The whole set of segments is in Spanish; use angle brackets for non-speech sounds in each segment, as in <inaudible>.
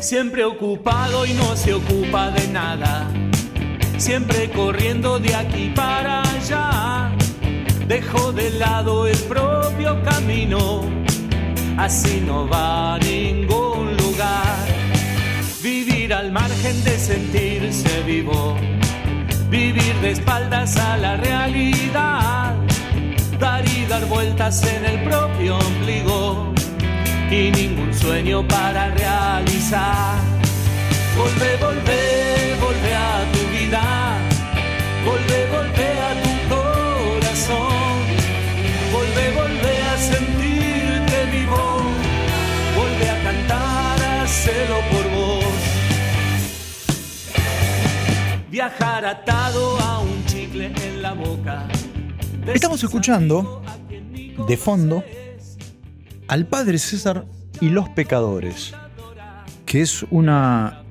siempre ocupado y no se ocupa de nada, siempre corriendo de aquí para allá, dejó de lado el propio camino, así no va a ningún lugar, vivir al margen de sentirse vivo, vivir de espaldas a la realidad, dar y dar vueltas en el propio ombligo y ningún sueño para realizar. Volve, volve, volve a tu vida. Volve, volve a tu corazón. Volve, volve a sentirte vivo. Volve a cantar, hacerlo por vos. Viajar atado a un chicle en la boca. Estamos escuchando de fondo al Padre César y los Pecadores, que es una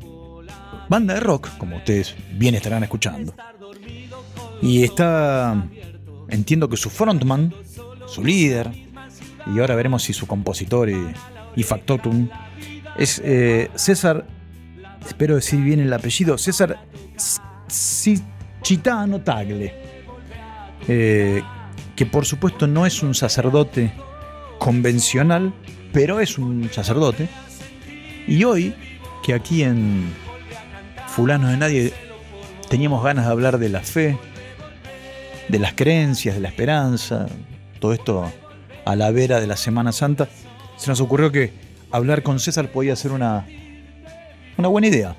banda de rock, como ustedes bien estarán escuchando. Y está, entiendo que su frontman, su líder, y ahora veremos si su compositor y, factotum, es eh, César, espero decir bien el apellido, César Chitano Tagle, eh, que por supuesto no es un sacerdote convencional, pero es un sacerdote. Y hoy, que aquí en Fulano de Nadie teníamos ganas de hablar de la fe, de las creencias, de la esperanza, todo esto a la vera de la Semana Santa, se nos ocurrió que hablar con César podía ser una, una buena idea.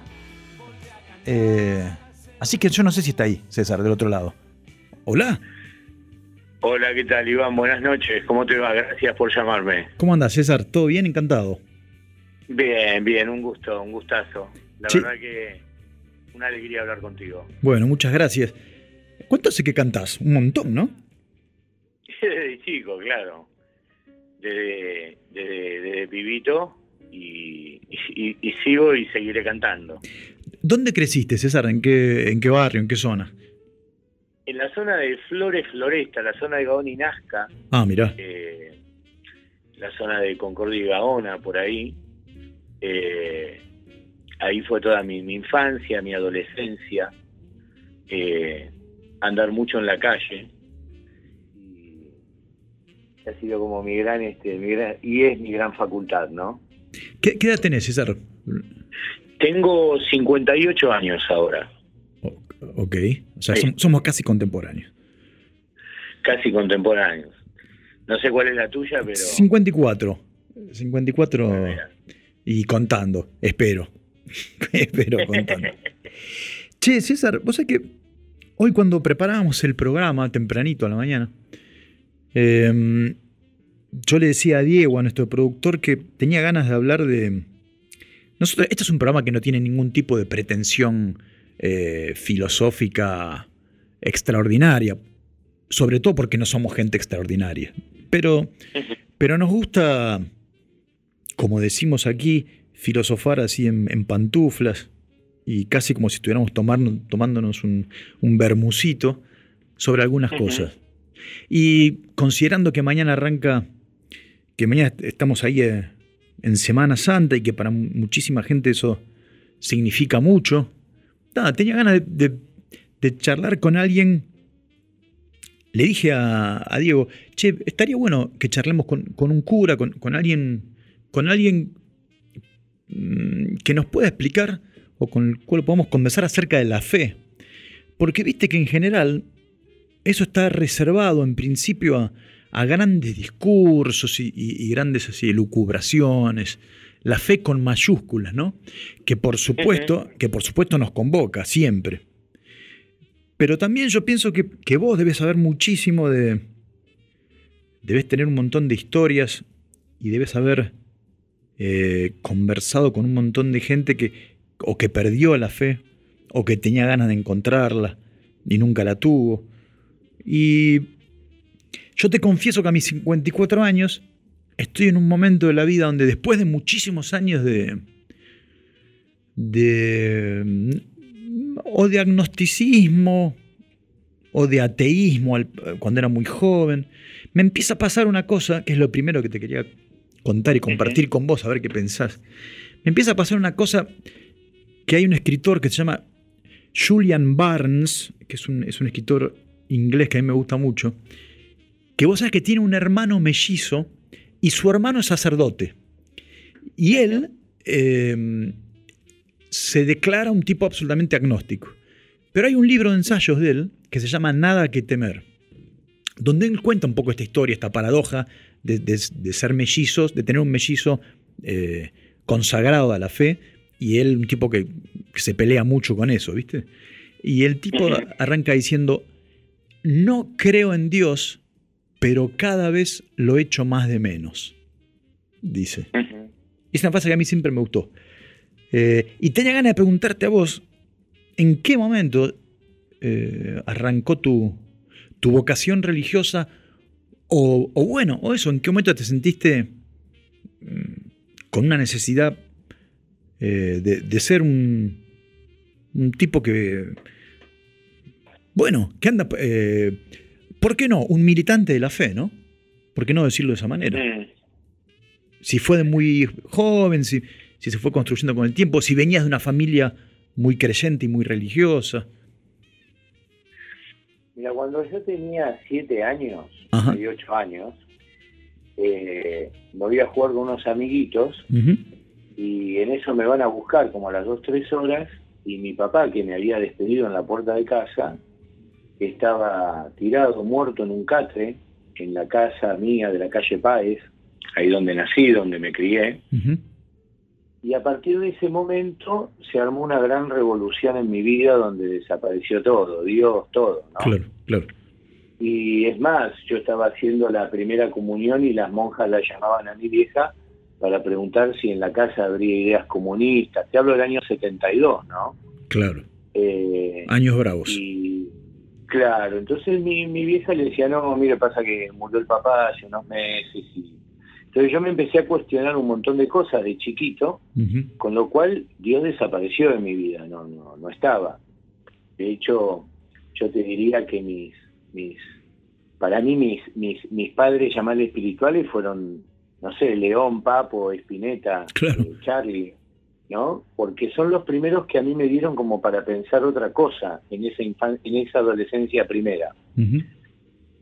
Eh, así que yo no sé si está ahí, César, del otro lado. Hola. Hola, ¿qué tal, Iván? Buenas noches. ¿Cómo te va? Gracias por llamarme. ¿Cómo andas, César? ¿Todo bien? Encantado. Bien, bien, un gusto, un gustazo. La verdad que una alegría hablar contigo. Bueno, muchas gracias. ¿Cuánto hace que cantás? Un montón, ¿no? <laughs> Desde chico, claro. Desde, desde, pibito y, y, sigo y seguiré cantando. ¿Dónde creciste, César? ¿En qué, en qué barrio? ¿En qué zona? En la zona de Flores Floresta, la zona de Gaona y Nazca. Ah, mira. Eh, la zona de Concordia y Gaona, por ahí. Eh, ahí fue toda mi, infancia, mi adolescencia. Eh, andar mucho en la calle. Y ha sido como mi gran, este, mi gran, y es mi gran facultad, ¿no? ¿Qué, qué edad tenés, César? Tengo 58 años ahora. Ok, o sea, somos casi contemporáneos. Casi contemporáneos. No sé cuál es la tuya, pero... 54. 54 y contando, espero. <laughs> espero contando. che, César, vos sabés que hoy cuando preparábamos el programa tempranito a la mañana, em, yo le decía a Diego, a nuestro productor, que tenía ganas de hablar de... Nosotros, este es un programa que no tiene ningún tipo de pretensión eh, filosófica extraordinaria, sobre todo porque no somos gente extraordinaria. Pero, pero nos gusta, como decimos aquí, filosofar así en, pantuflas y casi como si estuviéramos tomándonos un, un bermucito sobre algunas cosas. Y considerando que mañana arranca, que mañana estamos ahí eh, en Semana Santa y que para muchísima gente eso significa mucho, tenía ganas de, charlar con alguien. Le dije a, Diego, che, estaría bueno que charlemos con, un cura, con, alguien, con alguien mm, que nos pueda explicar o con el cual podamos conversar acerca de la fe. Porque viste que en general eso está reservado en principio a, grandes discursos y, grandes así, lucubraciones la fe con mayúsculas, ¿no? Que por supuesto, que por supuesto nos convoca siempre. Pero también yo pienso que, vos debes saber muchísimo de. Debes tener un montón de historias y debes haber eh, conversado con un montón de gente que o que perdió la fe o que tenía ganas de encontrarla y nunca la tuvo. Y yo te confieso que a mis 54 años estoy en un momento de la vida donde después de muchísimos años de, de o de agnosticismo o de ateísmo cuando era muy joven, me empieza a pasar una cosa que es lo primero que te quería contar y compartir con vos, a ver qué pensás. empieza a pasar una cosa que hay un escritor que se llama Julian Barnes, que es un, es un escritor inglés que a mí me gusta mucho, que vos sabés que tiene un hermano mellizo y su hermano es sacerdote. Y él eh, se declara un tipo absolutamente agnóstico. Pero hay un libro de ensayos de él que se llama Nada que temer, donde él cuenta un poco esta historia, esta paradoja de, ser mellizos, de tener un mellizo eh, consagrado a la fe, y él un tipo que, que se pelea mucho con eso, ¿viste? Y el tipo arranca diciendo, no creo en Dios, pero cada vez lo echo más de menos, dice. Es una frase que a mí siempre me gustó. Eh, y tenía ganas de preguntarte a vos, ¿en qué momento eh, arrancó tu, tu, vocación religiosa? O, bueno, o eso, ¿en qué momento te sentiste mm, con una necesidad eh, de, ser un, un, tipo que, bueno, que anda, ¿por qué no? Un militante de la fe, ¿no? ¿Por qué no decirlo de esa manera? Mm. Si fue de muy joven, si, si se fue construyendo con el tiempo, si venías de una familia muy creyente y muy religiosa. Mira, cuando yo tenía siete años, y ocho años, eh, me voy a jugar con unos amiguitos y en eso me van a buscar como a las dos, tres horas y mi papá, que me había despedido en la puerta de casa, estaba tirado, muerto en un catre en la casa mía de la calle Páez, ahí donde nací, donde me crié. Y a partir de ese momento se armó una gran revolución en mi vida donde desapareció todo, Dios, todo, ¿no? Claro, claro. Y es más, yo estaba haciendo la primera comunión y las monjas la llamaban a mi vieja para preguntar si en la casa habría ideas comunistas. Te hablo del año 72, ¿no? Claro. Eh, Años bravos. Y claro, entonces mi, mi vieja le decía, no, mire, pasa que murió el papá hace unos meses y entonces yo me empecé a cuestionar un montón de cosas de chiquito, con lo cual Dios desapareció de mi vida, no, no, no estaba. De hecho, yo te diría que mis, mis, para mí mis, mis, mis padres llamados espirituales fueron, no sé, León, Papo, Espineta, eh, Charlie, ¿no? Porque son los primeros que a mí me dieron como para pensar otra cosa en esa en esa adolescencia primera.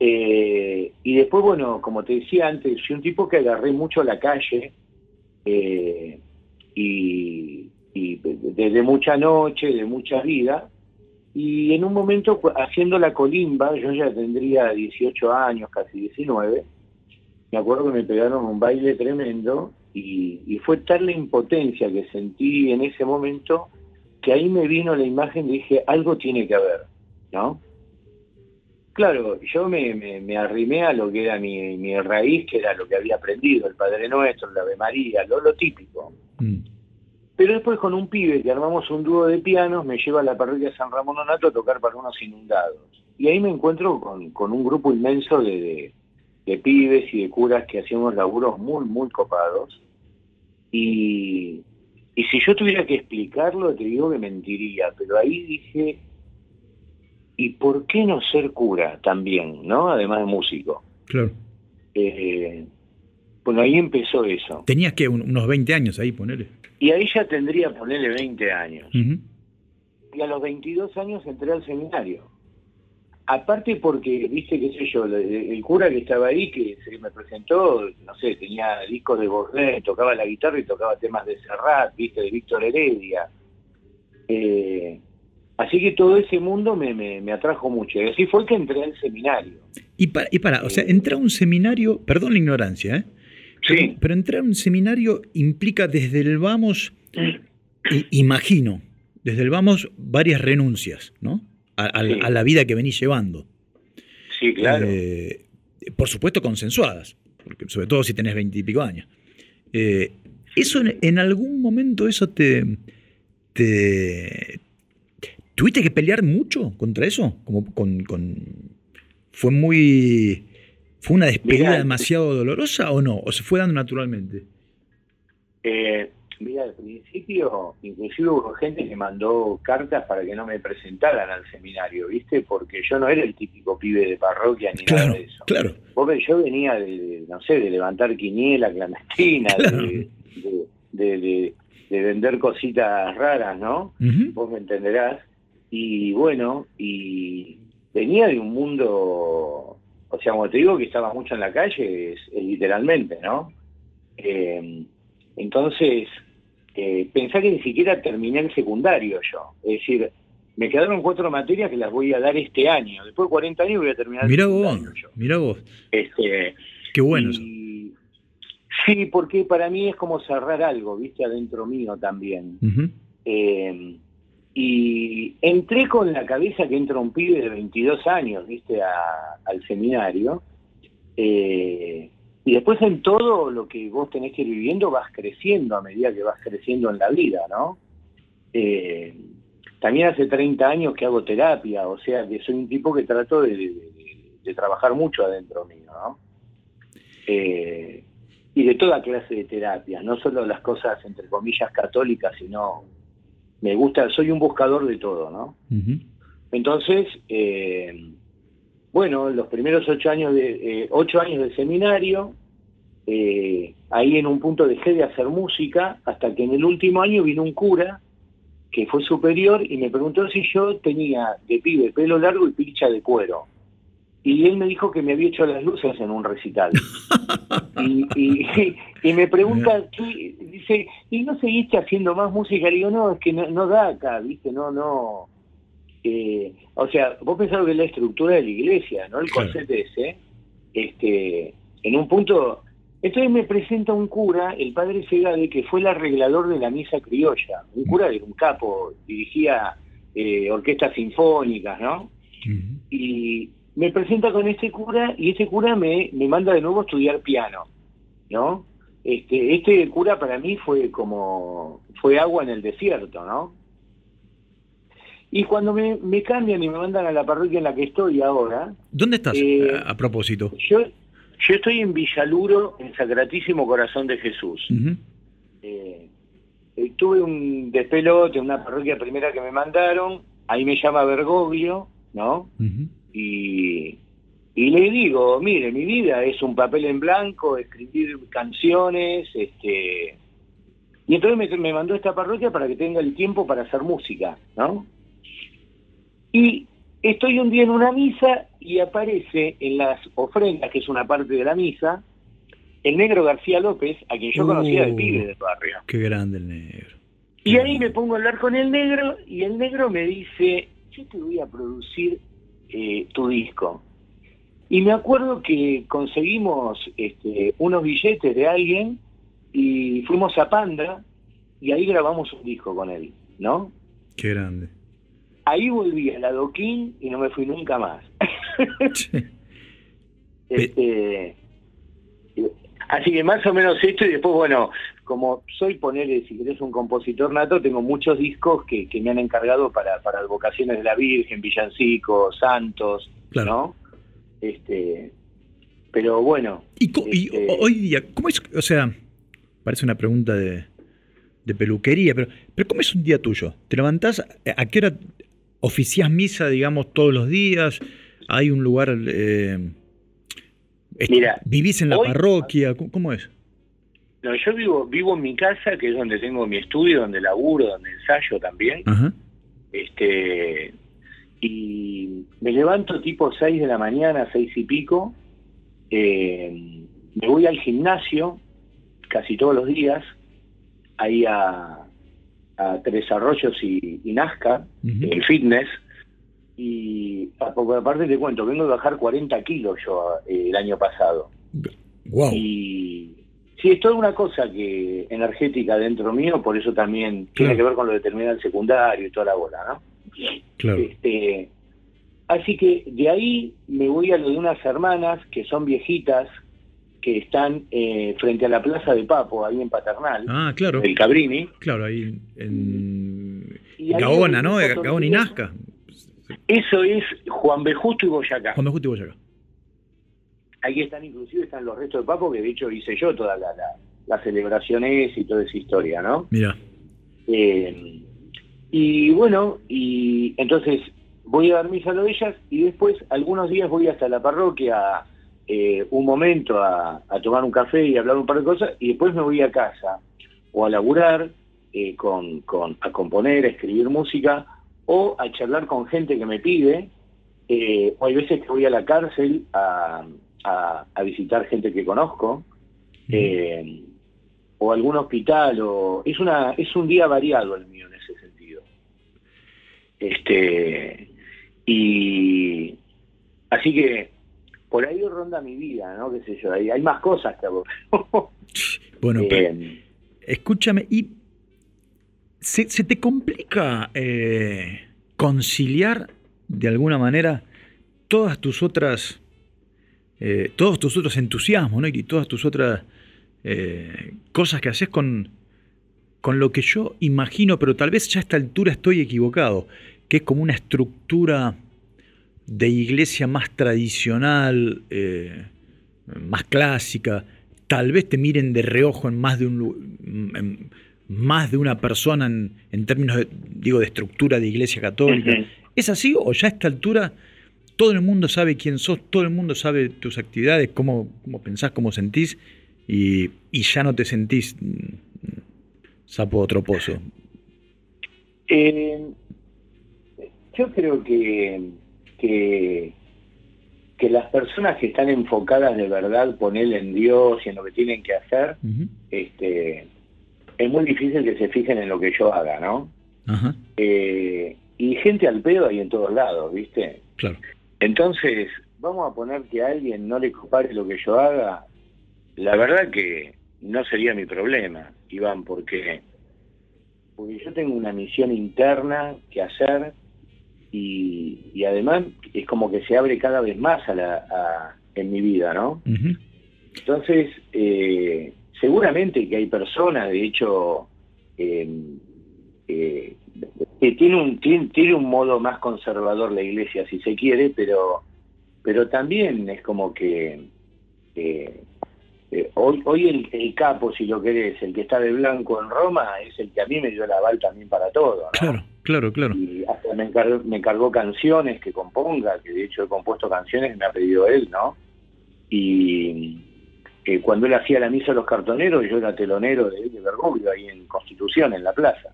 Eh, y después, bueno, como te decía antes, soy un tipo que agarré mucho la calle eh, y, desde mucha noche, de mucha vida. Y en un momento, haciendo la colimba, yo ya tendría 18 años, casi 19, me acuerdo que me pegaron un baile tremendo y, y fue tal la impotencia que sentí en ese momento que ahí me vino la imagen y dije, algo tiene que haber, ¿no? Claro, yo me, me, arrimé a lo que era mi, mi, raíz, que era lo que había aprendido, el Padre Nuestro, la Ave María, lo, lo típico. Mm. Pero después con un pibe que armamos un dúo de pianos, me lleva a la parroquia San Ramón Donato a tocar para unos inundados. Y ahí me encuentro con, con un grupo inmenso de, de, pibes y de curas que hacíamos laburos muy, muy copados. Y, y si yo tuviera que explicarlo, te digo que mentiría, pero ahí dije, ¿y por qué no ser cura también, no? Además de músico. Claro. Eh, bueno, ahí empezó eso. Tenías que unos 20 años ahí, ponele. Y ahí ya tendría, ponerle 20 años. Y a los 22 años entré al seminario. Aparte porque, viste, qué sé yo, el, cura que estaba ahí, que se me presentó, no sé, tenía discos de Bordet, tocaba la guitarra y tocaba temas de Serrat, viste, de Víctor Heredia. Eh, Así que todo ese mundo me, me, atrajo mucho. Y así fue que entré al seminario. Y para, y para o sea, entrar a un seminario, perdón la ignorancia, ¿eh? Sí. Pero, entrar a un seminario implica desde el vamos, imagino, desde el vamos varias renuncias, ¿no? A, la vida que venís llevando. Sí, claro. Eh, por supuesto consensuadas, porque sobre todo si tenés veintipico años. Eh, eso en, algún momento eso te, te, ¿Tuviste que pelear mucho contra eso? Como con, con... ¿Fue muy... ¿Fue una despedida demasiado dolorosa o no? ¿O se fue dando naturalmente? Eh, mira, al principio, inclusive hubo gente que mandó cartas para que no me presentaran al seminario, ¿viste? Porque yo no era el típico pibe de parroquia ni nada de eso. Claro. Porque yo venía de, no sé, de levantar quiniela clandestina, de, de vender cositas raras, ¿no? Vos me entenderás. Y bueno, y venía de un mundo, o sea, como te digo que estaba mucho en la calle, es, literalmente, ¿no? Eh, entonces, eh, pensá que ni siquiera terminé el secundario yo. Es decir, me quedaron cuatro materias que las voy a dar este año. Después de 40 años voy a terminar mira vos, Mira vos. Este, Qué bueno. sí, porque para mí es como cerrar algo, viste, adentro mío también. Eh, y entré con la cabeza que entra un pibe de 22 años, viste, al seminario. Eh, y después en todo lo que vos tenés que ir viviendo vas creciendo a medida que vas creciendo en la vida, ¿no? Eh, también hace 30 años que hago terapia, o sea que soy un tipo que trato de, trabajar mucho adentro mío, ¿no? Eh, y de toda clase de terapias, no solo las cosas entre comillas católicas, sino me gusta, soy un buscador de todo, ¿no? Entonces, eh, bueno, los primeros ocho años de, eh, ocho años de seminario, eh, ahí en un punto dejé de hacer música, hasta que en el último año vino un cura que fue superior y me preguntó si yo tenía de pibe pelo largo y pincha de cuero. Y él me dijo que me había hecho las luces en un recital. <laughs> y, me pregunta, dice, ¿y no seguiste haciendo más música? Le digo, no, es que no, no da acá, ¿viste? No, no eh, o sea, vos pensás que es la estructura de la iglesia, ¿no? El concepto ese, este, en un punto, entonces me presenta un cura, el padre Segade, que fue el arreglador de la misa criolla, un cura de un capo, dirigía eh, orquestas sinfónicas, ¿no? Y me presenta con este cura y ese cura me, me manda de nuevo a estudiar piano, ¿no? Este, este cura para mí fue como, fue agua en el desierto, ¿no? Y cuando me, cambian y me mandan a la parroquia en la que estoy ahora... ¿Dónde estás eh, a, propósito? Yo, yo estoy en Villaluro, en Sacratísimo Corazón de Jesús. Eh, eh, tuve un despelote, una parroquia primera que me mandaron, ahí me llama Bergoglio, ¿no? y, y le digo, mire, mi vida es un papel en blanco, escribir canciones, este... Y entonces me, me mandó esta parroquia para que tenga el tiempo para hacer música, ¿no? Y estoy un día en una misa y aparece en las ofrendas, que es una parte de la misa, el negro García López, a quien yo conocía de uh, pibe del barrio. Qué grande el negro. y ahí me pongo a hablar con el negro y el negro me dice, yo te voy a producir eh, tu disco. Y me acuerdo que conseguimos este, unos billetes de alguien y fuimos a Panda y ahí grabamos un disco con él, ¿no? Qué grande. Ahí volví a la Doquín y no me fui nunca más. <laughs> este, así que más o menos esto y después, bueno, como soy ponerle, si querés, un compositor nato, tengo muchos discos que, me han encargado para, para advocaciones de la Virgen, Villancicos, Santos, ¿no? Este, pero bueno. ¿Y, este hoy día, cómo es? O sea, parece una pregunta de, de peluquería, pero, pero ¿cómo es un día tuyo? ¿Te levantás? ¿A qué hora oficiás misa, digamos, todos los días? ¿Hay un lugar... Eh, Mira, ¿Vivís en la parroquia? ¿Cómo es? No, yo vivo, vivo en mi casa, que es donde tengo mi estudio, donde laburo, donde ensayo también. Este y me levanto tipo 6 de la mañana, 6 y pico. Eh, me voy al gimnasio casi todos los días, ahí a, a Tres Arroyos y, Nazca, el fitness, y aparte te cuento, vengo de bajar 40 kilos yo eh, el año pasado. Wow. Y sí, es toda una cosa que energética dentro mío, por eso también tiene que ver con lo de terminar el secundario y toda la bola, ¿no? Claro. Este, así que de ahí me voy a lo de unas hermanas que son viejitas, que están eh, frente a la Plaza de Papo, ahí en Paternal. Ah, claro. El Cabrini. Claro, ahí en Gaona, ¿no? Gaona y Nazca. Eso es Juan B. Justo y Boyacá. Juan B. Justo y Boyacá. Ahí están inclusive están los restos de Papo, que de hecho hice yo todas la, las celebraciones y toda esa historia, ¿no? Mira. Eh, y bueno, y entonces voy a dar misa a ellas y después algunos días voy hasta la parroquia eh, un momento a, tomar un café y hablar un par de cosas y después me voy a casa o a laburar eh, con, con, a componer, a escribir música, o a charlar con gente que me pide, eh, o hay veces que voy a la cárcel a, a, visitar gente que conozco, eh, o algún hospital, o es una es un día variado el mío en ese sentido. Este y así que por ahí ronda mi vida, ¿no? Qué sé yo, hay, hay más cosas que <laughs> bueno, eh, escúchame, y se, te complica eh, conciliar de alguna manera todas tus otras eh, todos tus otros entusiasmos ¿no? y todas tus otras cosas que haces con, con lo que yo imagino, pero tal vez ya a esta altura estoy equivocado, que es como una estructura de iglesia más tradicional, eh, más clásica, tal vez te miren de reojo en más de un más de una persona en, términos de, digo de estructura de iglesia católica. ¿Es así o ya a esta altura todo el mundo sabe quién sos, todo el mundo sabe tus actividades, cómo, cómo pensás, cómo sentís, y, ya no te sentís mm, sapo otro pozo. Eh, yo creo que, que, las personas que están enfocadas de verdad, poner en Dios y en lo que tienen que hacer, este, es muy difícil que se fijen en lo que yo haga, ¿no? Eh, y gente al pedo hay en todos lados, ¿viste? Claro. Entonces, vamos a poner que a alguien no le compare lo que yo haga. La verdad que no sería mi problema, Iván, porque, porque yo tengo una misión interna que hacer y, además es como que se abre cada vez más a la, en mi vida, ¿no? Entonces, eh, seguramente que hay personas, de hecho, eh, eh, tiene un tiene, un modo más conservador la iglesia si se quiere pero pero también es como que eh, hoy hoy el, capo si lo querés el que está de blanco en Roma es el que a mí me dio la bal también para todo claro claro claro y hasta me encargó, me encargó canciones que componga que de hecho he compuesto canciones me ha pedido él no y eh, cuando él hacía la misa a los cartoneros yo era telonero de, de Bergoglio ahí en Constitución en la plaza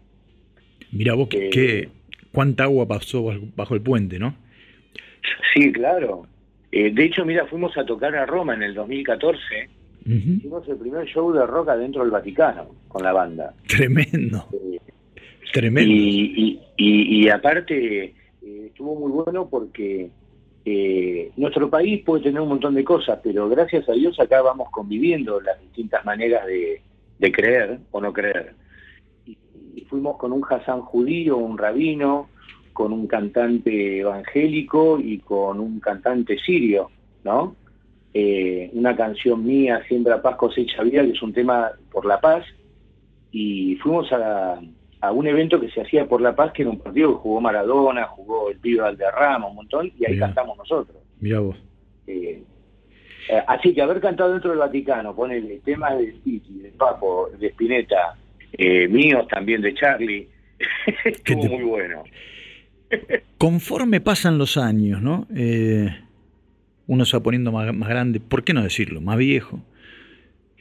Mira vos, que, cuánta agua pasó bajo el puente, ¿no? Sí, claro. Eh, de hecho, mira, fuimos a tocar a Roma en el 2014. Hicimos el primer show de rock adentro del Vaticano con la banda. Tremendo. Eh, Tremendo. Y, aparte, eh, estuvo muy bueno porque nuestro país puede tener un montón de cosas, pero gracias a Dios acá vamos conviviendo las distintas maneras de, de creer o no creer y fuimos con un Hassan judío, un rabino, con un cantante evangélico y con un cantante sirio, ¿no? Eh, una canción mía, Siembra Paz, Cosecha Vida, que es un tema por la paz, y fuimos a, un evento que se hacía por la paz, que era un partido que jugó Maradona, jugó el pibe Valderrama, un montón, y ahí cantamos nosotros. Mira vos. Eh, eh, así que haber cantado dentro del Vaticano, ponerle temas de Titi, de Papo, de Spinetta, míos también de Charlie. <laughs> Estuvo muy bueno. Conforme pasan los años, ¿no? Eh, uno se va poniendo más, grande, ¿por qué no decirlo? Más viejo.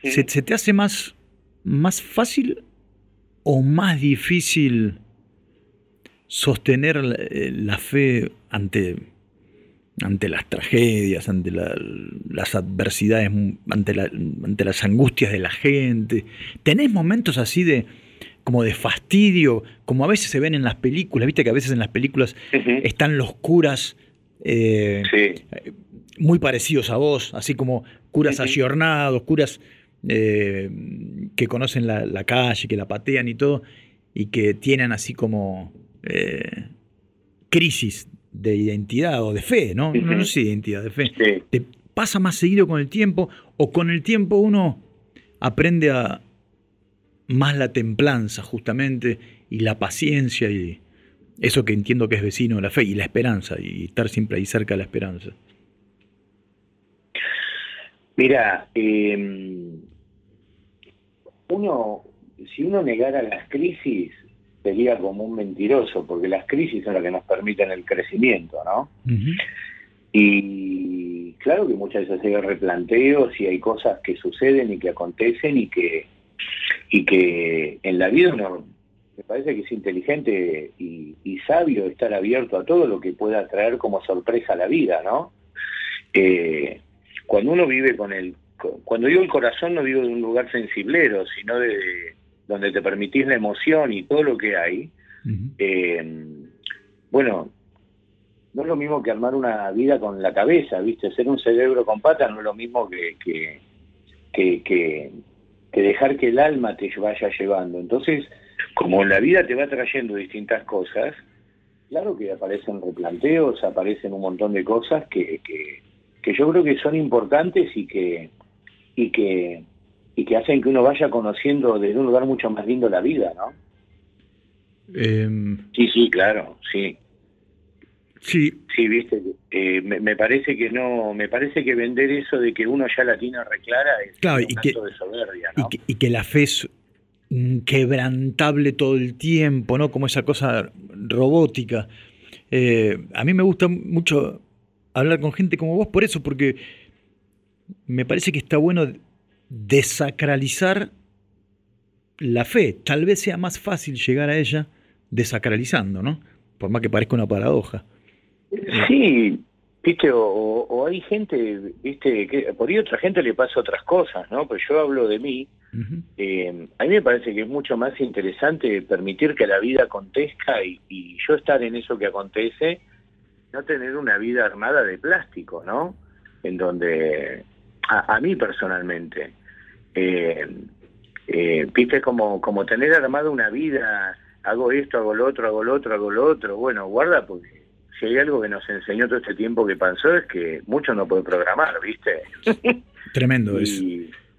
¿Se, te hace más, más fácil o más difícil sostener la fe ante ante las tragedias, ante las adversidades, ante, ante las angustias de la gente. ¿Tenés momentos así de como de fastidio, como a veces se ven en las películas? Viste que a veces en las películas están los curas eh, muy parecidos a vos, así como curas ayornados, curas eh, que conocen la, calle, que la patean y todo, y que tienen así como eh, crisis de identidad o de fe, ¿no? No sé identidad, de fe. ¿Te pasa más seguido con el tiempo o con el tiempo uno aprende a más la templanza justamente y la paciencia y eso que entiendo que es vecino de la fe y la esperanza y estar siempre ahí cerca de la esperanza? Mira, em, uno, si uno negara las crisis, sería como un mentiroso, porque las crisis son las que nos permiten el crecimiento, ¿no? Y claro que muchas veces hay replanteos y hay cosas que suceden y que acontecen y que, y que en la vida uno me parece que es inteligente y, sabio estar abierto a todo lo que pueda traer como sorpresa a la vida, ¿no? Eh, cuando uno vive con el, cuando digo el corazón no digo de un lugar sensiblero, sino de, donde te permitís la emoción y todo lo que hay, eh, bueno, no es lo mismo que armar una vida con la cabeza, ¿viste? Ser un cerebro con patas no es lo mismo que, que, que, que dejar que el alma te vaya llevando. Entonces, como la vida te va trayendo distintas cosas, claro que aparecen replanteos, aparecen un montón de cosas que, que, yo creo que son importantes y que, y que y que hacen que uno vaya conociendo desde un lugar mucho más lindo la vida, ¿no? Em, sí, sí, claro, sí. Sí. Sí, viste, eh, me, parece que no, me parece que vender eso de que uno ya la tiene reclara es un y que, de soberbia, ¿no? y, que, la fe es inquebrantable todo el tiempo, ¿no? Como esa cosa robótica. Eh, a mí me gusta mucho hablar con gente como vos por eso, porque me parece que está bueno desacralizar la fe. Tal vez sea más fácil llegar a ella desacralizando, ¿no? Por más que parezca una paradoja. Sí, viste, o, hay gente, viste, que por ahí otra gente le pasa otras cosas, ¿no? Pues yo hablo de mí. Eh, a mí me parece que es mucho más interesante permitir que la vida acontezca y, yo estar en eso que acontece, no tener una vida armada de plástico, ¿no? En donde, a, mí personalmente, eh, eh, viste, como, como tener armada una vida, hago esto, hago lo otro, hago lo otro, hago lo otro, bueno, guarda porque si hay algo que nos enseñó todo este tiempo que pasó es que mucho no puede programar, ¿viste? <laughs> Tremendo es.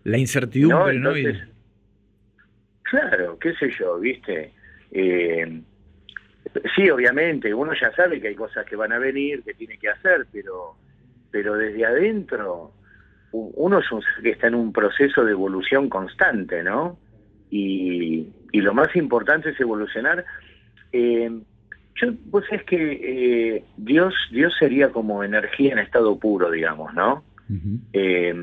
La incertidumbre, ¿no? Claro, qué sé yo, ¿viste? Eh, sí, obviamente, uno ya sabe que hay cosas que van a venir, que tiene que hacer, pero, pero desde adentro uno es un que está en un proceso de evolución constante, ¿no? Y, y lo más importante es evolucionar. Eh, yo, pues es que eh, Dios, Dios sería como energía en estado puro, digamos, ¿no? Eh,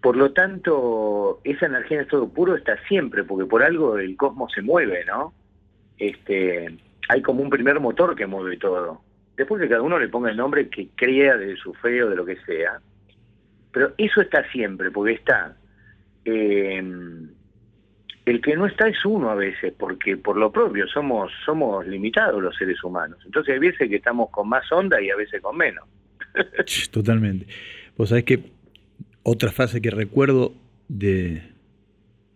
por lo tanto, esa energía en estado puro está siempre, porque por algo el cosmos se mueve, ¿no? Este, hay como un primer motor que mueve todo. Después que cada uno le ponga el nombre que crea de su fe o de lo que sea. Pero eso está siempre, porque está. Eh, el que no está es uno a veces, porque por lo propio somos, somos limitados los seres humanos. Entonces hay veces que estamos con más onda y a veces con menos. <laughs> Totalmente. Vos sabés que otra frase que recuerdo de,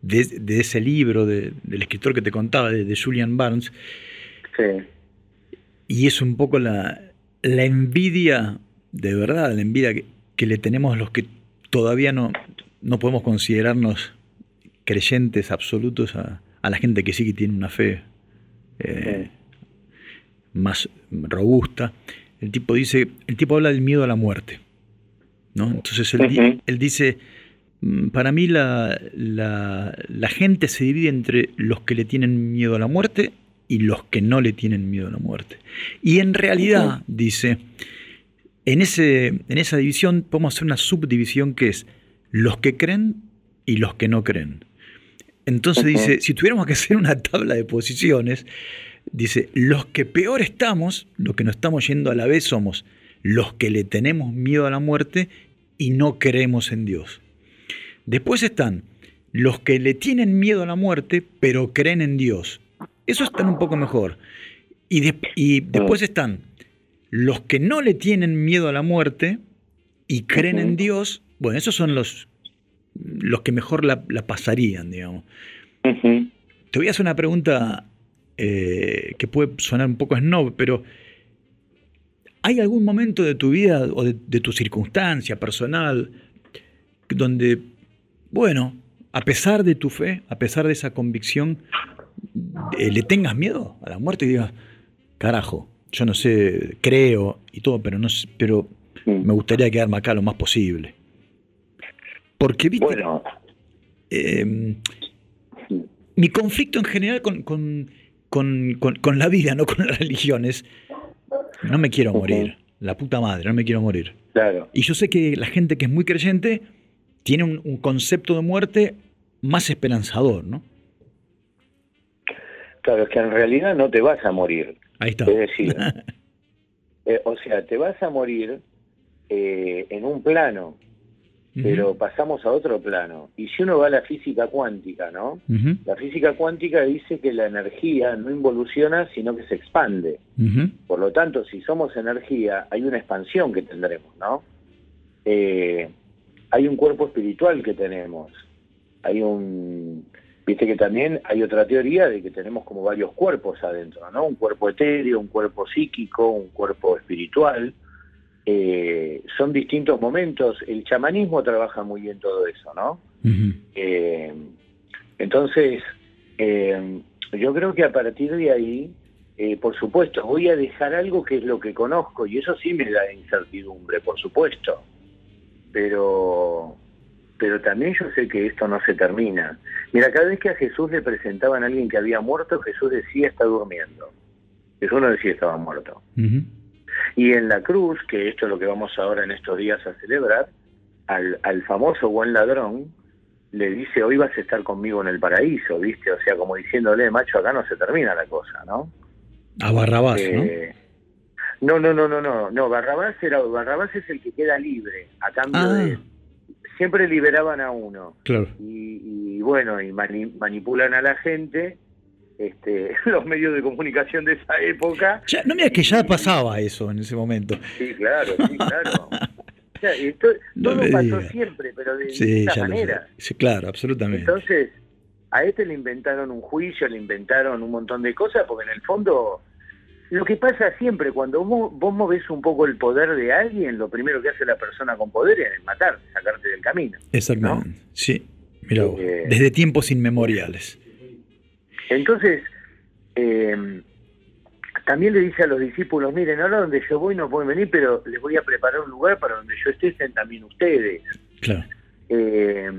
de, ese libro del escritor que te contaba, de, Julian Barnes, sí. y es un poco la, la envidia, de verdad, la envidia que, que le tenemos a los que todavía no, no podemos considerarnos creyentes absolutos a, la gente que sí que tiene una fe eh, más robusta. El tipo dice, el tipo habla del miedo a la muerte. ¿no? Entonces él, dice, mm, para mí la, la, gente se divide entre los que le tienen miedo a la muerte y los que no le tienen miedo a la muerte. Y en realidad, dice, en, ese, en esa división podemos hacer una subdivisión que es los que creen y los que no creen. Entonces dice, si tuviéramos que hacer una tabla de posiciones, dice, los que peor estamos, los que no estamos yendo a la vez somos los que le tenemos miedo a la muerte y no creemos en Dios. Después están los que le tienen miedo a la muerte, pero creen en Dios. Eso están un poco mejor. Y, y después están los que no le tienen miedo a la muerte y creen en Dios. Bueno, esos son los los que mejor la, pasarían, digamos. Te voy a hacer una pregunta eh, que puede sonar un poco snob, pero ¿hay algún momento de tu vida o de, tu circunstancia personal donde, bueno, a pesar de tu fe, a pesar de esa convicción, eh, le tengas miedo a la muerte y digas, carajo, yo no sé, creo y todo, pero no pero me gustaría quedarme acá lo más posible. Porque, viste, bueno. Em, mi conflicto en general con, con, la vida, no con las religiones, no me quiero morir. La puta madre, no me quiero morir. Claro. Y yo sé que la gente que es muy creyente tiene un, concepto de muerte más esperanzador, ¿no? Claro, es que en realidad no te vas a morir. Ahí está. Es decir, <laughs> eh, o sea, te vas a morir eh, en un plano, pero pasamos a otro plano. Y si uno va a la física cuántica, ¿no? La física cuántica dice que la energía no involuciona, sino que se expande. Por lo tanto, si somos energía, hay una expansión que tendremos, ¿no? Eh, hay un cuerpo espiritual que tenemos. Hay un... Viste que también hay otra teoría de que tenemos como varios cuerpos adentro, ¿no? Un cuerpo etéreo, un cuerpo psíquico, un cuerpo espiritual. Eh, son distintos momentos. El chamanismo trabaja muy bien todo eso, ¿no? Eh, entonces, eh, yo creo que a partir de ahí, por supuesto, voy a dejar algo que es lo que conozco y eso sí me da incertidumbre, por supuesto. Pero, pero también yo sé que esto no se termina. Mira, cada vez que a Jesús le presentaban a alguien que había muerto, Jesús decía está durmiendo. Jesús no decía estaba muerto. Y en la cruz, que esto es lo que vamos ahora en estos días a celebrar, al, al famoso buen ladrón le dice, hoy vas a estar conmigo en el paraíso, ¿viste? O sea, como diciéndole, macho, acá no se termina la cosa, ¿no? A Barrabás, eh, ¿no? No, no, no, no, no, Barrabás, era, Barrabás es el que queda libre, a cambio Ah. de... Siempre liberaban a uno. Claro. Y, y bueno, y mani- manipulan a la gente, este, <laughs> los medios de comunicación de esa época, Ya, no mira que ya pasaba eso en ese momento. Sí, claro, sí, claro. O sea, esto- No todo pasó siempre, pero de Sí, distintas maneras. Sí, claro, absolutamente. Entonces, a este le inventaron un juicio, le inventaron un montón de cosas, porque en el fondo, lo que pasa siempre, cuando vos, vos movés un poco el poder de alguien, lo primero que hace la persona con poder es matarte, sacarte del camino. Exactamente. Sí. Mira, vos, Eh, desde tiempos inmemoriales. Entonces, eh, también le dice a los discípulos, miren, ahora donde yo voy no pueden venir, pero les voy a preparar un lugar para donde yo esté, estén también ustedes. Claro. eh,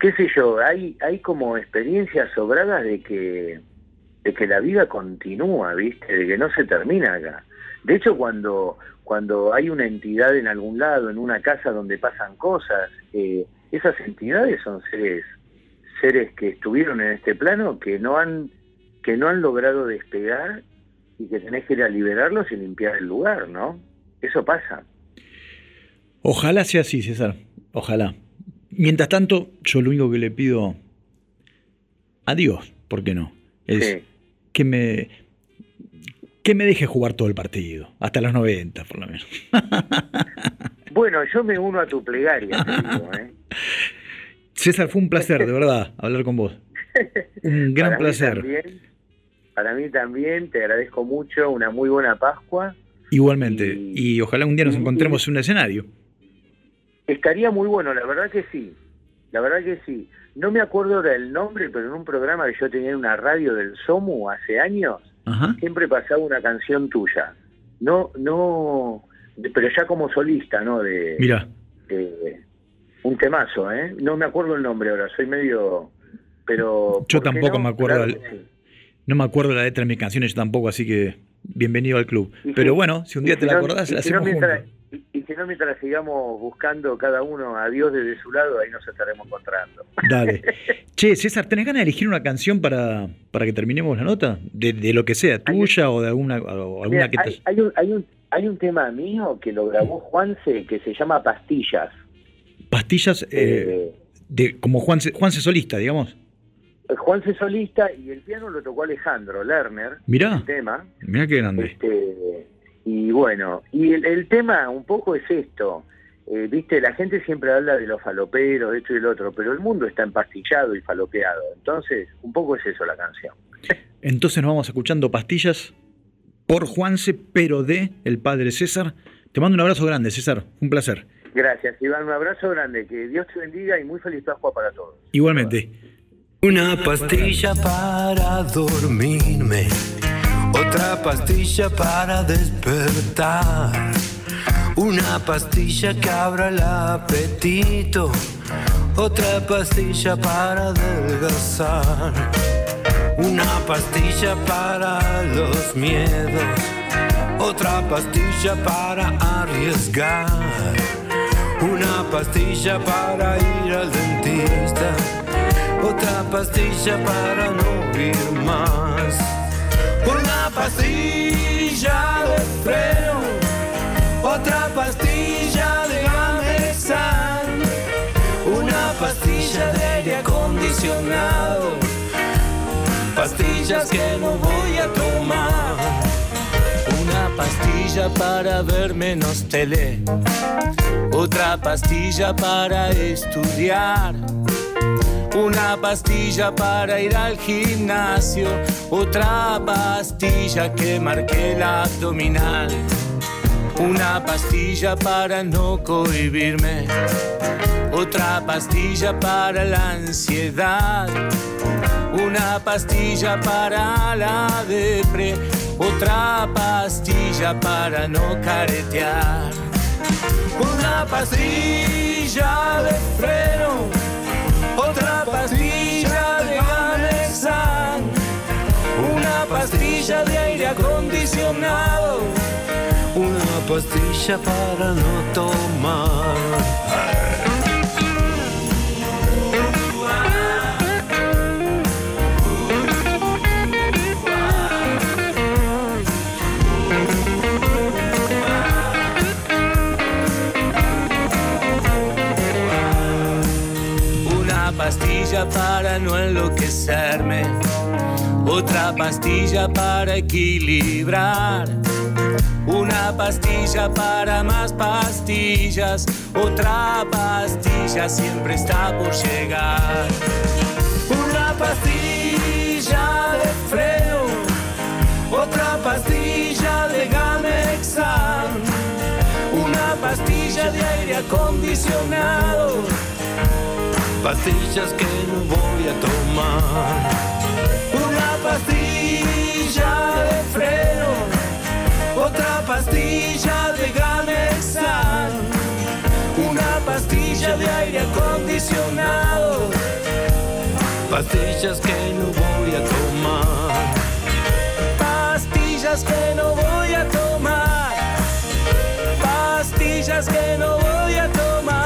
qué sé yo, hay, hay como experiencias sobradas de que, de que la vida continúa, ¿viste? De que no se termina acá. De hecho, cuando, cuando hay una entidad en algún lado, en una casa donde pasan cosas, eh, esas entidades son seres, seres que estuvieron en este plano, que no han, que no han logrado despegar y que tenés que ir a liberarlos y limpiar el lugar, ¿no? Eso pasa. Ojalá sea así, César. Ojalá. Mientras tanto, yo lo único que le pido a Dios, ¿por qué no? Es Sí. Que me que me deje jugar todo el partido, hasta los 90 por lo menos. <laughs> Bueno, yo me uno a tu plegaria, digo, ¿eh? César, fue un placer, de verdad, hablar con vos. Un <laughs> gran Para mí placer. también, para mí también, te agradezco mucho, una muy buena Pascua. Igualmente. Y- Y ojalá un día nos encontremos en un escenario. Estaría muy bueno, la verdad que sí, la verdad que sí. No me acuerdo ahora el nombre, pero en un programa que yo tenía en una radio del SOMU hace años, Ajá. siempre pasaba una canción tuya. No, no, pero ya como solista, ¿no? De, Mira, de- un temazo, ¿eh? No me acuerdo el nombre ahora, soy medio... Pero, Yo ¿por qué tampoco no? me acuerdo Claro sí. no me acuerdo la letra de mis canciones, yo tampoco, así que bienvenido al club. Y Pero si- bueno, si un día te si la acordás, la si no hacemos mientras- juntos. Y, y si no, mientras sigamos buscando cada uno a Dios desde su lado, ahí nos estaremos encontrando. Dale. <laughs> Che, César, ¿tenés ganas de elegir una canción para, para que terminemos la nota? De, de lo que sea, tuya o de alguna, o alguna Mira, que te... hay un, hay, un, hay un tema mío que lo grabó Juanse que se llama Pastillas. Pastillas eh, Eh, de como Juan, Juanse solista, digamos. Juanse solista y el piano lo tocó Alejandro Lerner, Mirá, el tema. mirá qué grande. Este, y bueno, y el, el tema un poco es esto. Eh, Viste, la gente siempre habla de los faloperos, de esto y el otro, pero el mundo está empastillado y falopeado. Entonces, un poco es eso la canción. Entonces nos vamos escuchando Pastillas por Juanse, pero de el padre César. Te mando un abrazo grande, César. Un placer. Gracias, Iván. Un abrazo grande. Que Dios te bendiga y muy feliz Pascua para todos. Igualmente. Una pastilla para dormirme, otra pastilla para despertar, una pastilla que abra el apetito, otra pastilla para adelgazar, una pastilla para los miedos, otra pastilla para arriesgar, una pastilla para ir al dentista. Otra pastilla para no ir más una pastilla de freno, otra pastilla de Gamexan, una pastilla de aire acondicionado, pastillas que no voy a tomar, una pastilla para ver menos tele, otra pastilla para estudiar. Una pastilla para ir al gimnasio. Otra pastilla que marque la abdominal. Una pastilla para no cohibirme. Otra pastilla para la ansiedad. Una pastilla para la depre. Otra pastilla para no caretear. Una pastilla de freno. Pastilla de Gamexan. Una pastilla de aire acondicionado. Una pastilla para no tomar. Pastilla para no enloquecerme. Otra pastilla para equilibrar. Una pastilla para más pastillas. Otra pastilla siempre está por llegar. Una pastilla de freno. Otra pastilla de Gamexan. Una pastilla de aire acondicionado. Pastillas que no voy a tomar. Una pastilla de freno, otra pastilla de Gamexan, una pastilla de aire acondicionado. Pastillas que no voy a tomar. Pastillas que no voy a tomar. Pastillas que no voy a tomar.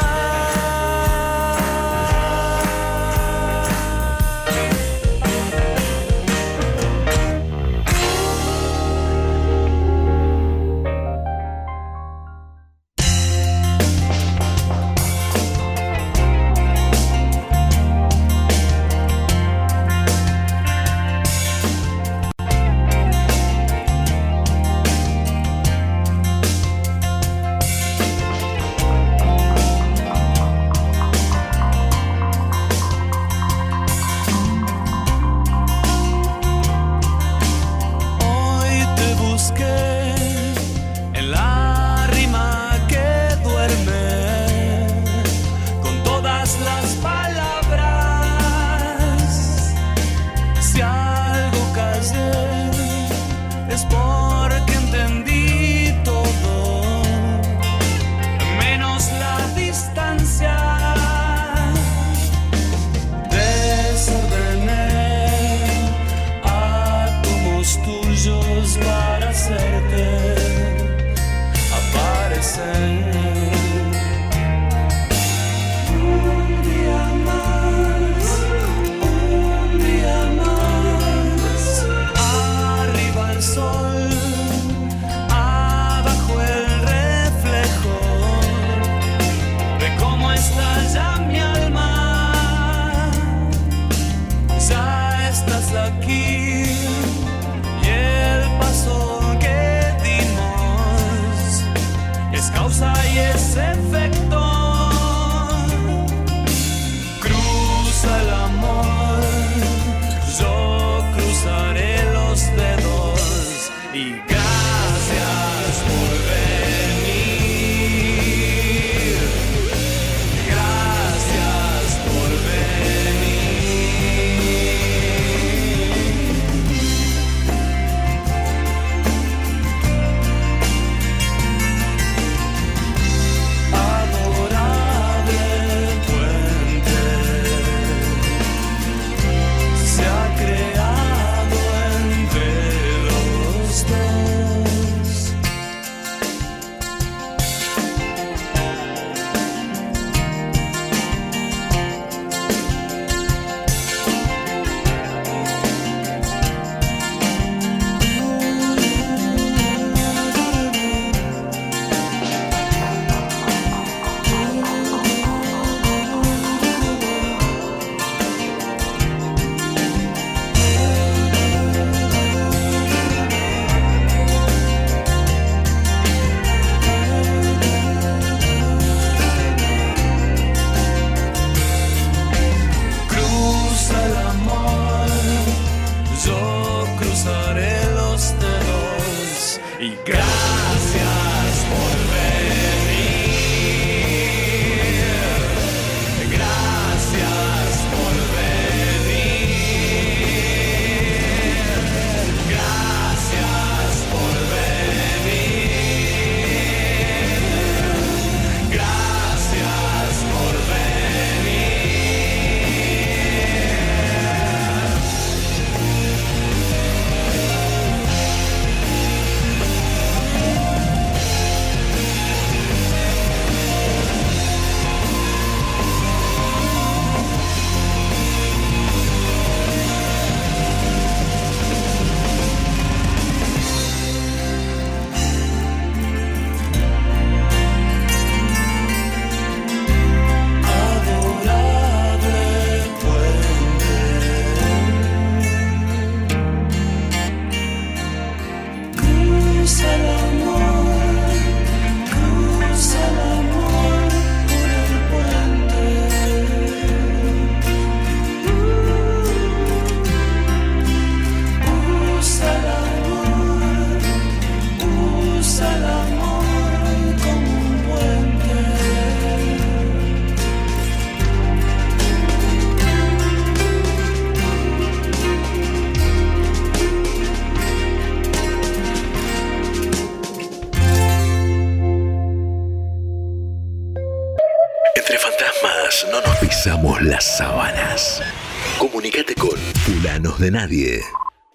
De Nadie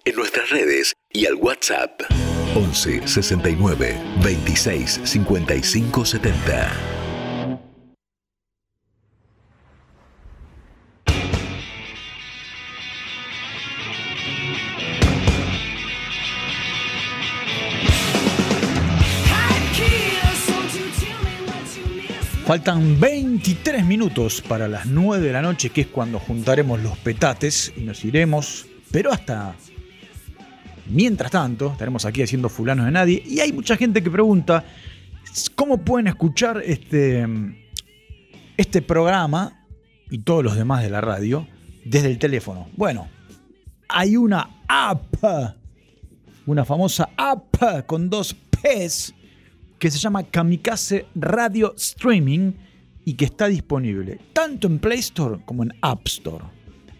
en nuestras redes y al WhatsApp 11 69 26 55 70. Faltan 23 minutos para las 9 de la noche, que es cuando juntaremos los petates y nos iremos. Pero hasta mientras tanto, estaremos aquí haciendo fulanos de nadie. Y hay mucha gente que pregunta cómo pueden escuchar este, este programa y todos los demás de la radio desde el teléfono. Bueno, hay una app, una famosa app con dos P's que se llama Kamikaze Radio Streaming y que está disponible tanto en Play Store como en App Store.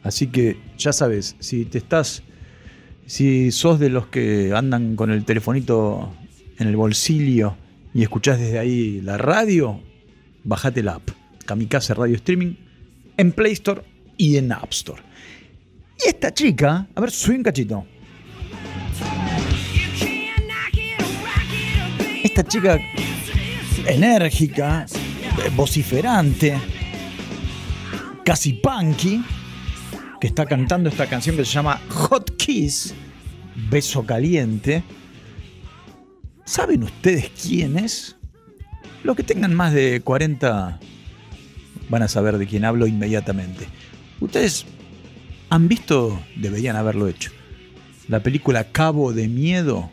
Así que ya sabes, si te estás, si sos de los que andan con el telefonito en el bolsillo y escuchás desde ahí la radio, bajate la app Kamikaze Radio Streaming en Play Store y en App Store. Y esta chica, a ver, sube un cachito. Esta chica enérgica, vociferante, casi punky, que está cantando esta canción que se llama Hot Kiss, Beso Caliente. ¿Saben ustedes quién es? Los que tengan más de 40 van a saber de quién hablo inmediatamente. Ustedes han visto, deberían haberlo hecho, la película Cabo de Miedo,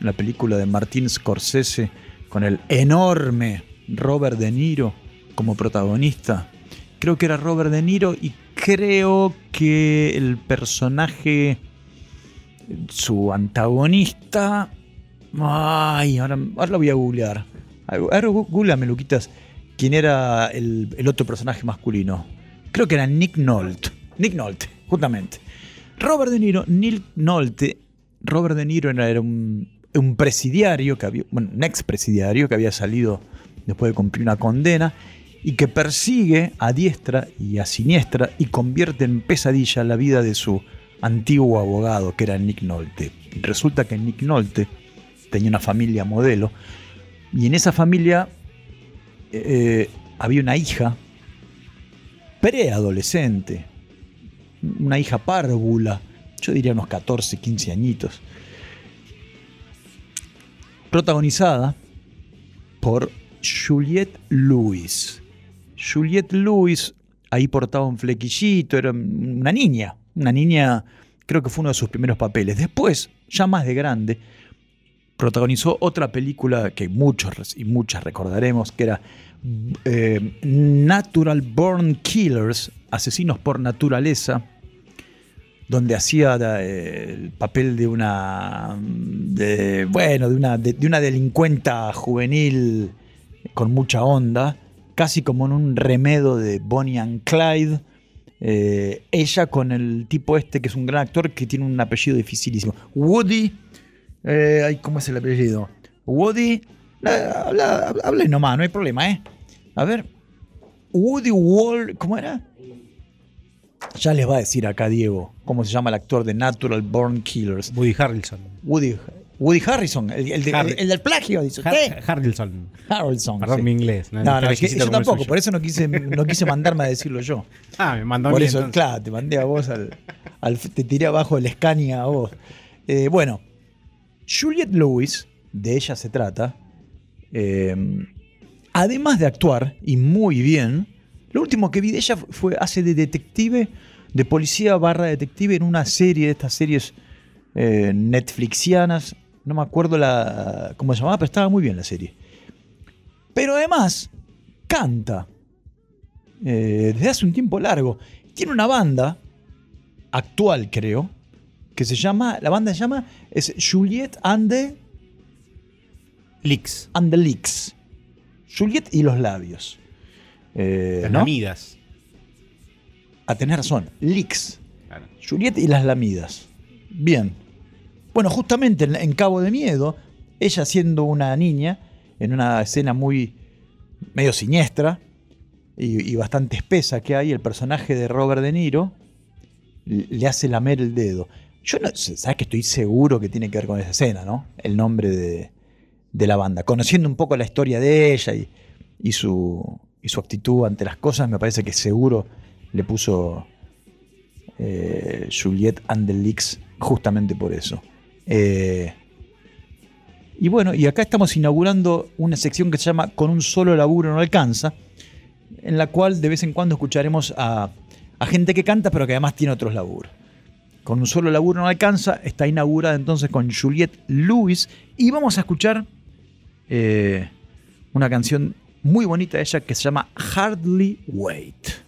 la película de Martin Scorsese con el enorme Robert De Niro como protagonista. Creo que era Robert De Niro y creo que el personaje, su antagonista... Ay, ahora, ahora lo voy a googlear. Ahora googleame, Luquitas, quién era el, otro personaje masculino. Creo que era Nick Nolte. Nick Nolte, justamente. Robert De Niro, Nick Nolte. Robert De Niro era, era un, un presidiario, que había, bueno, un expresidiario que había salido después de cumplir una condena y que persigue a diestra y a siniestra y convierte en pesadilla la vida de su antiguo abogado, que era Nick Nolte. Resulta que Nick Nolte tenía una familia modelo y en esa familia eh, había una hija preadolescente, una hija párvula, yo diría unos 14, 15 añitos, protagonizada por Juliette Lewis. Juliette Lewis ahí portaba un flequillito, era una niña, una niña, creo que fue uno de sus primeros papeles. Después, ya más de grande, protagonizó otra película que muchos y muchas recordaremos, que era eh, Natural Born Killers, Asesinos por Naturaleza, donde hacía eh, el papel de una, de, bueno, de una, de, de una delincuenta juvenil con mucha onda, casi como en un remedo de Bonnie and Clyde. Eh, ella con el tipo este que es un gran actor que tiene un apellido dificilísimo. Woody. eh, ¿Cómo es el apellido? Woody. Habla, habla nomás, no hay problema, ¿eh? A ver. Woody Wall. ¿Cómo era? Ya les va a decir acá Diego cómo se llama el actor de Natural Born Killers. Woody Harrelson. Woody, Woody Harrison, el, el de- el- el del plagio, dice Har- usted. Harrelson. Harrelson. Perdón sí. mi inglés. No, No, no, que- exquisito yo tampoco, por eso no quise, no quise mandarme a decirlo yo. <laughs> Ah, me mandó a Por mí, eso, entonces. claro, te mandé a vos al, al- te tiré abajo el Scania a vos. Eh, bueno, Juliette Lewis, de ella se trata. eh, además de actuar, y muy bien, lo último que vi de ella fue hace de detective, de policía barra detective en una serie de estas series eh, netflixianas. No me acuerdo la, cómo se llamaba, pero estaba muy bien la serie. Pero además, canta eh, desde hace un tiempo largo. Tiene una banda actual, creo, que se llama, la banda se llama, es Juliet and the, Leaks. and the Leaks. Juliet y los labios. Eh, Las ¿no? lamidas. A tener razón, Leaks. Claro. Juliet y las lamidas. Bien. Bueno, justamente en, Cabo de Miedo, ella siendo una niña, en una escena muy medio siniestra y, bastante espesa que hay, el personaje de Robert De Niro le hace lamer el dedo. Yo no, sabes que estoy seguro que tiene que ver con esa escena, ¿no? El nombre de, de la banda. Conociendo un poco la historia de ella y, su, y su actitud ante las cosas, me parece que seguro le puso eh, Juliet and the Leaks justamente por eso. Eh, y bueno, y acá estamos inaugurando una sección que se llama Con un solo laburo no alcanza, en la cual de vez en cuando escucharemos a, gente que canta, pero que además tiene otros laburos. Con un solo laburo no alcanza, está inaugurada entonces con Juliette Lewis, y vamos a escuchar eh, una canción muy bonita de ella que se llama Hardly Wait.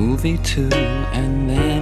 Movie too, and then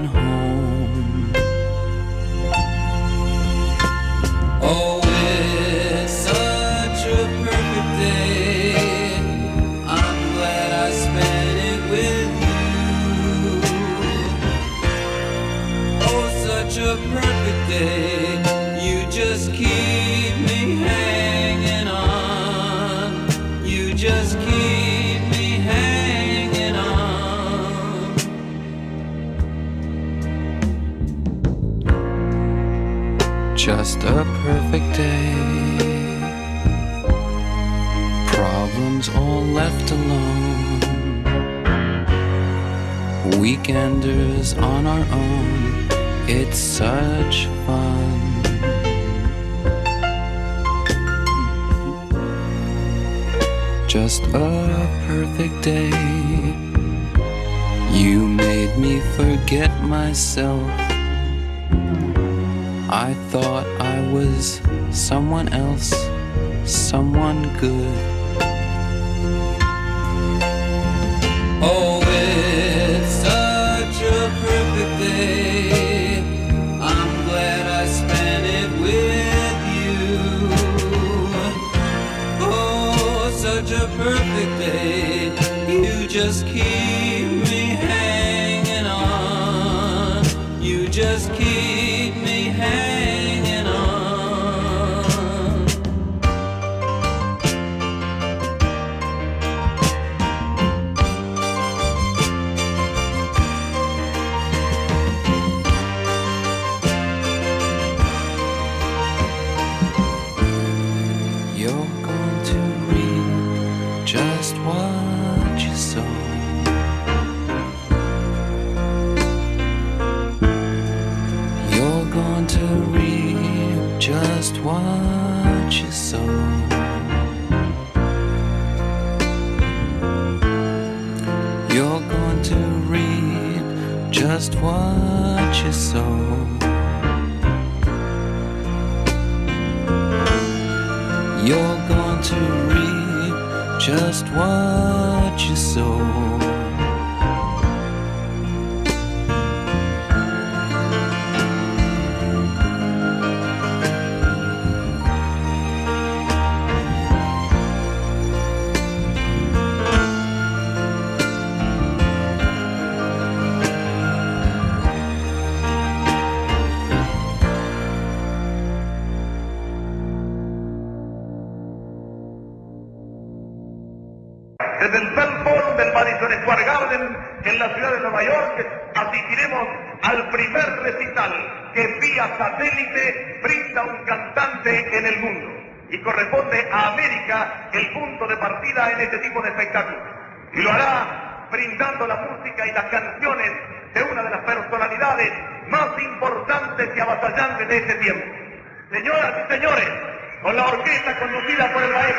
You just keep me hanging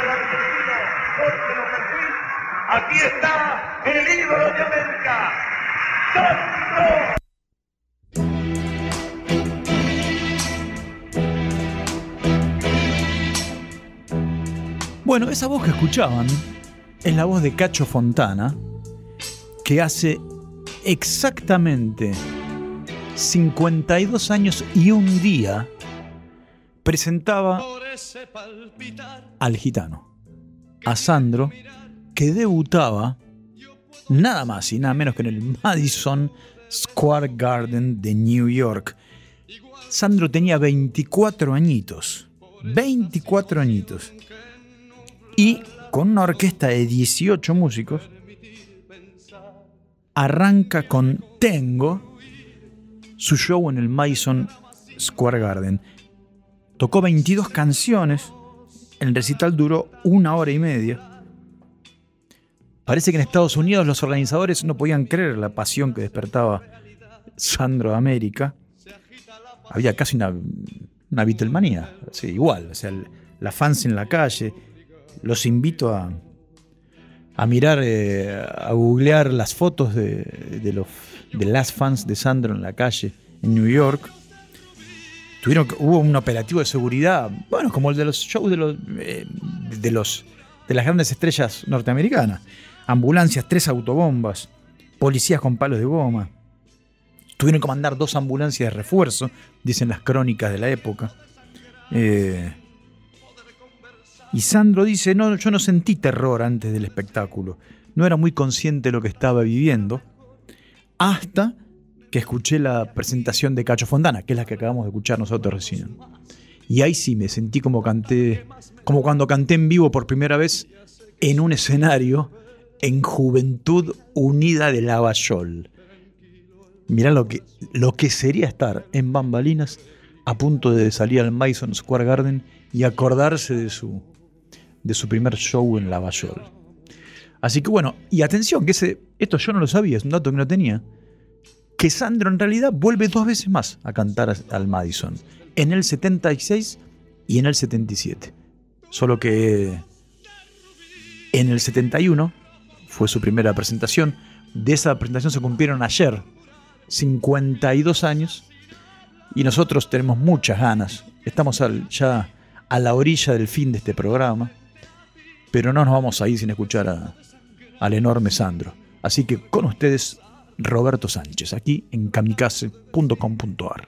argentino Jorge López Ruiz, Aquí está el ídolo de América, Sandro. Bueno, esa voz que escuchaban es la voz de Cacho Fontana, que hace exactamente 52 años y un día presentaba al gitano, a Sandro, que debutaba nada más y nada menos que en el Madison Square Garden de New York. Sandro tenía 24 añitos, 24 añitos, y con una orquesta de 18 músicos, arranca con Tengo su show en el Madison Square Garden. Tocó 22 canciones, el recital duró una hora y media. Parece que en Estados Unidos los organizadores no podían creer la pasión que despertaba Sandro de América. Había casi una, una Beatlemanía, sí, igual, o sea, el- fans en la calle. Los invito a, a mirar, eh, a googlear las fotos de, de los de las fans de Sandro en la calle en New York. Tuvieron, hubo un operativo de seguridad, bueno, como el de los shows de los, eh, de los de las grandes estrellas norteamericanas. Ambulancias, tres autobombas, policías con palos de goma. Tuvieron que mandar dos ambulancias de refuerzo, dicen las crónicas de la época. Eh, y Sandro dice, no, yo no sentí terror antes del espectáculo. No era muy consciente de lo que estaba viviendo. Hasta que escuché la presentación de Cacho Fontana, que es la que acabamos de escuchar nosotros recién. Y ahí sí me sentí como canté, como cuando canté en vivo por primera vez en un escenario en Juventud Unida de Lavallol. Mirá lo que, lo que sería estar en Bambalinas a punto de salir al Madison Square Garden y acordarse de su, de su primer show en Lavallol. Así que bueno, y atención, que ese, esto yo no lo sabía, es un dato que no tenía, que Sandro en realidad vuelve dos veces más a cantar al Madison, en el 76 y en el 77. Solo que en el 71 fue su primera presentación, de esa presentación se cumplieron ayer 52 años y nosotros tenemos muchas ganas, estamos ya a la orilla del fin de este programa, pero no nos vamos a ir sin escuchar a- al enorme Sandro. Así que con ustedes, Roberto Sánchez, aquí en kamikaze.com.ar.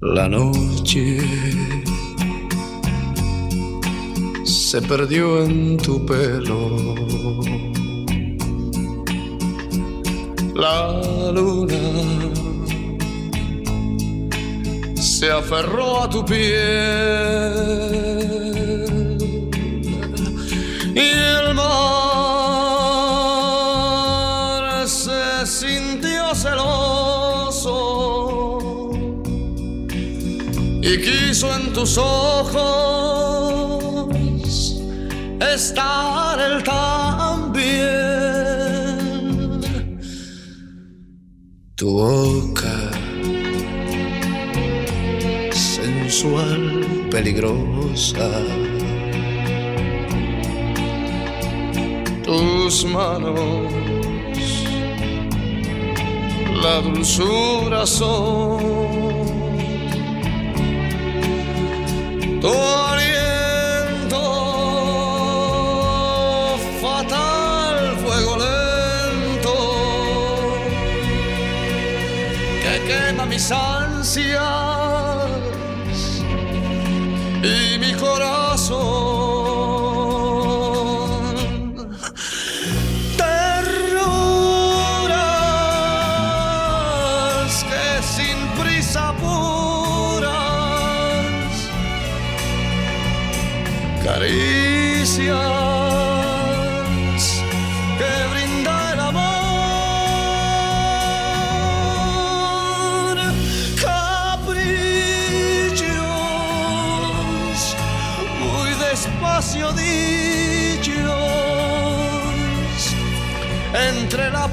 La noche se perdió en tu pelo. La luna se aferró a tu piel y el mar se sintió celoso y quiso en tus ojos estar él también. Tu boca peligrosa. Tus manos, la dulzura son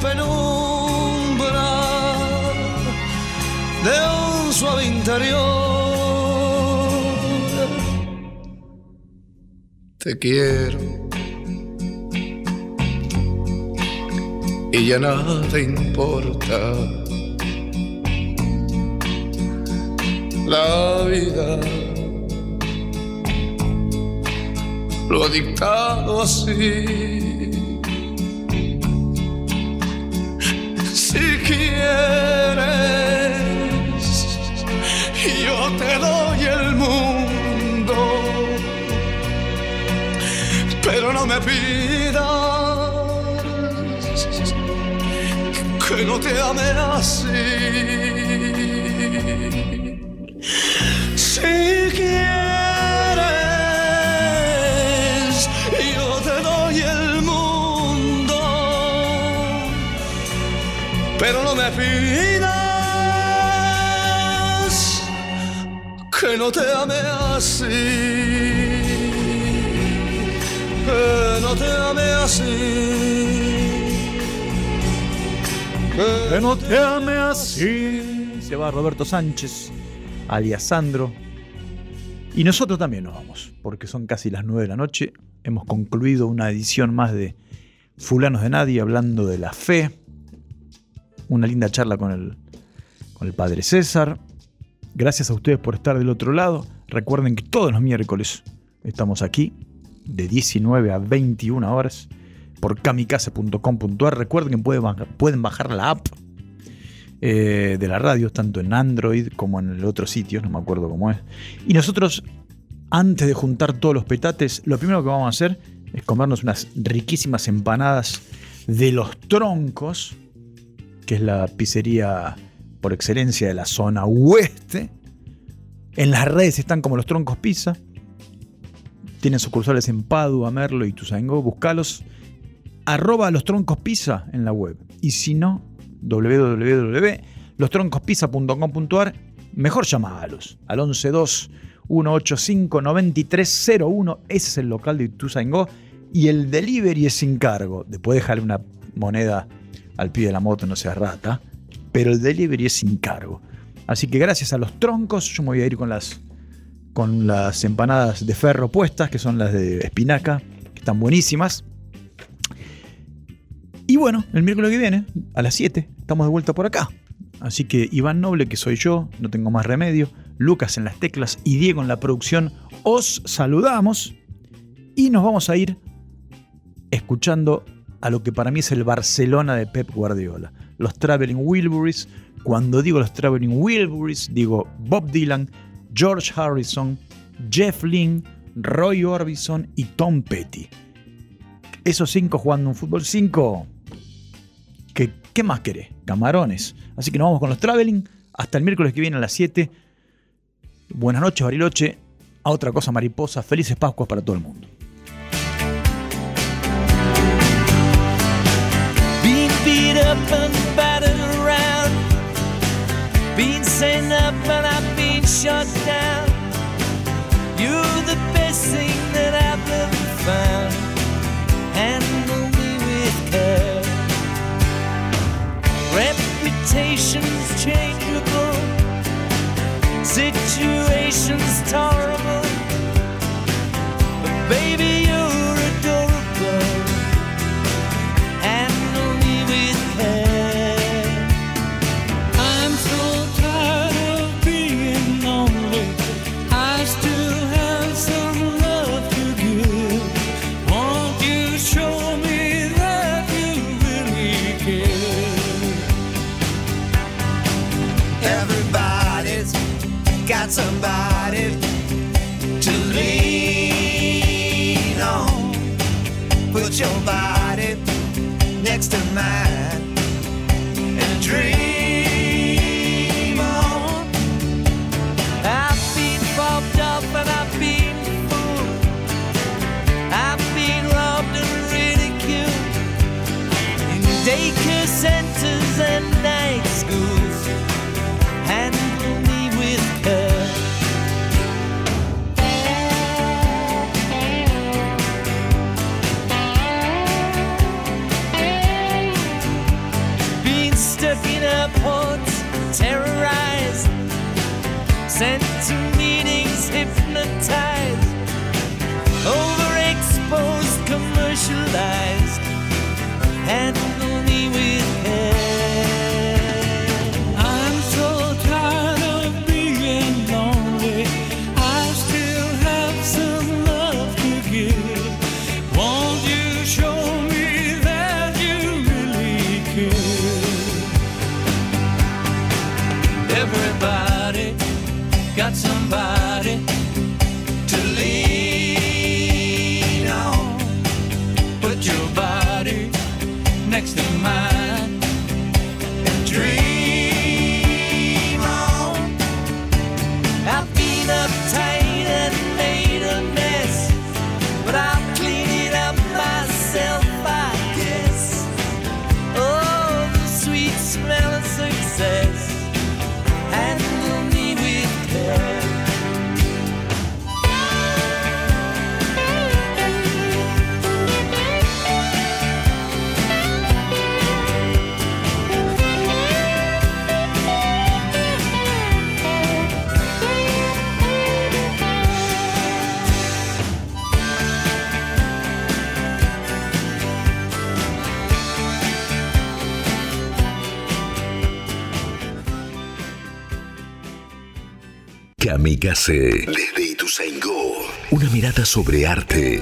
penumbra de un suave interior. Te quiero y ya nada importa. La vida lo ha dictado así. Te doy el mundo, pero no me pidas que no te ame así. Si quieres, yo te doy el mundo pero no me pidas que no te ame así, que no te ame así. Que no te ame así. Se va Roberto Sánchez, alias Sandro. Y nosotros también nos vamos, porque son casi las 9 de la noche. Hemos concluido una edición más de Fulanos de Nadie hablando de la fe. Una linda charla con el, con el padre César. Gracias a ustedes por estar del otro lado. Recuerden que todos los miércoles estamos aquí, de 19 a 21 horas, por kamikaze.com.ar. Recuerden que pueden bajar, la app eh, de la radio, tanto en Android como en el otro sitio, no me acuerdo cómo es. Y nosotros, antes de juntar todos los petates, lo primero que vamos a hacer es comernos unas riquísimas empanadas de los troncos, que es la pizzería por excelencia de la zona oeste. En las redes están como los troncos pizza. Tienen sucursales en Padua, Merlo y Tuzangó. Buscalos. Arroba los troncos pizza en la web. Y si no, www.lostroncospizza.com.ar. Mejor llamalos al 112 185 9301. Ese es el local de Tuzangó. Y el delivery es sin cargo. Después dejarle una moneda al pie de la moto, no seas rata. Pero el delivery es sin cargo. Así que gracias a los troncos, yo me voy a ir con las, con las empanadas de ferro puestas, que son las de espinaca, que están buenísimas. Y bueno, el miércoles que viene, a las 7, estamos de vuelta por acá. Así que Iván Noble, que soy yo, no tengo más remedio, Lucas en las teclas y Diego en la producción, os saludamos y nos vamos a ir escuchando a lo que para mí es el Barcelona de Pep Guardiola, los Traveling Wilburys. Cuando digo los Traveling Wilburys, digo Bob Dylan, George Harrison, Jeff Lynne, Roy Orbison y Tom Petty. Esos cinco jugando un fútbol 5 ¿Qué, ¿Qué más querés? Camarones. Así que nos vamos con los traveling. Hasta el miércoles que viene a las 7. Buenas noches, Bariloche. A otra cosa mariposa. Felices Pascuas para todo el mundo. Up and battered around. Been sent up and I've been shut down. You're the best thing that I've ever found. Handle me with care. Reputation's changeable. Situation's tolerable. Your body next to mine and dream on. I've been bobbed up and I've been fooled. I've been robbed and ridiculed in daycare centers and night schools. Handle hypnotized, Kamikaze. Desde Ituzaingó. Una mirada sobre arte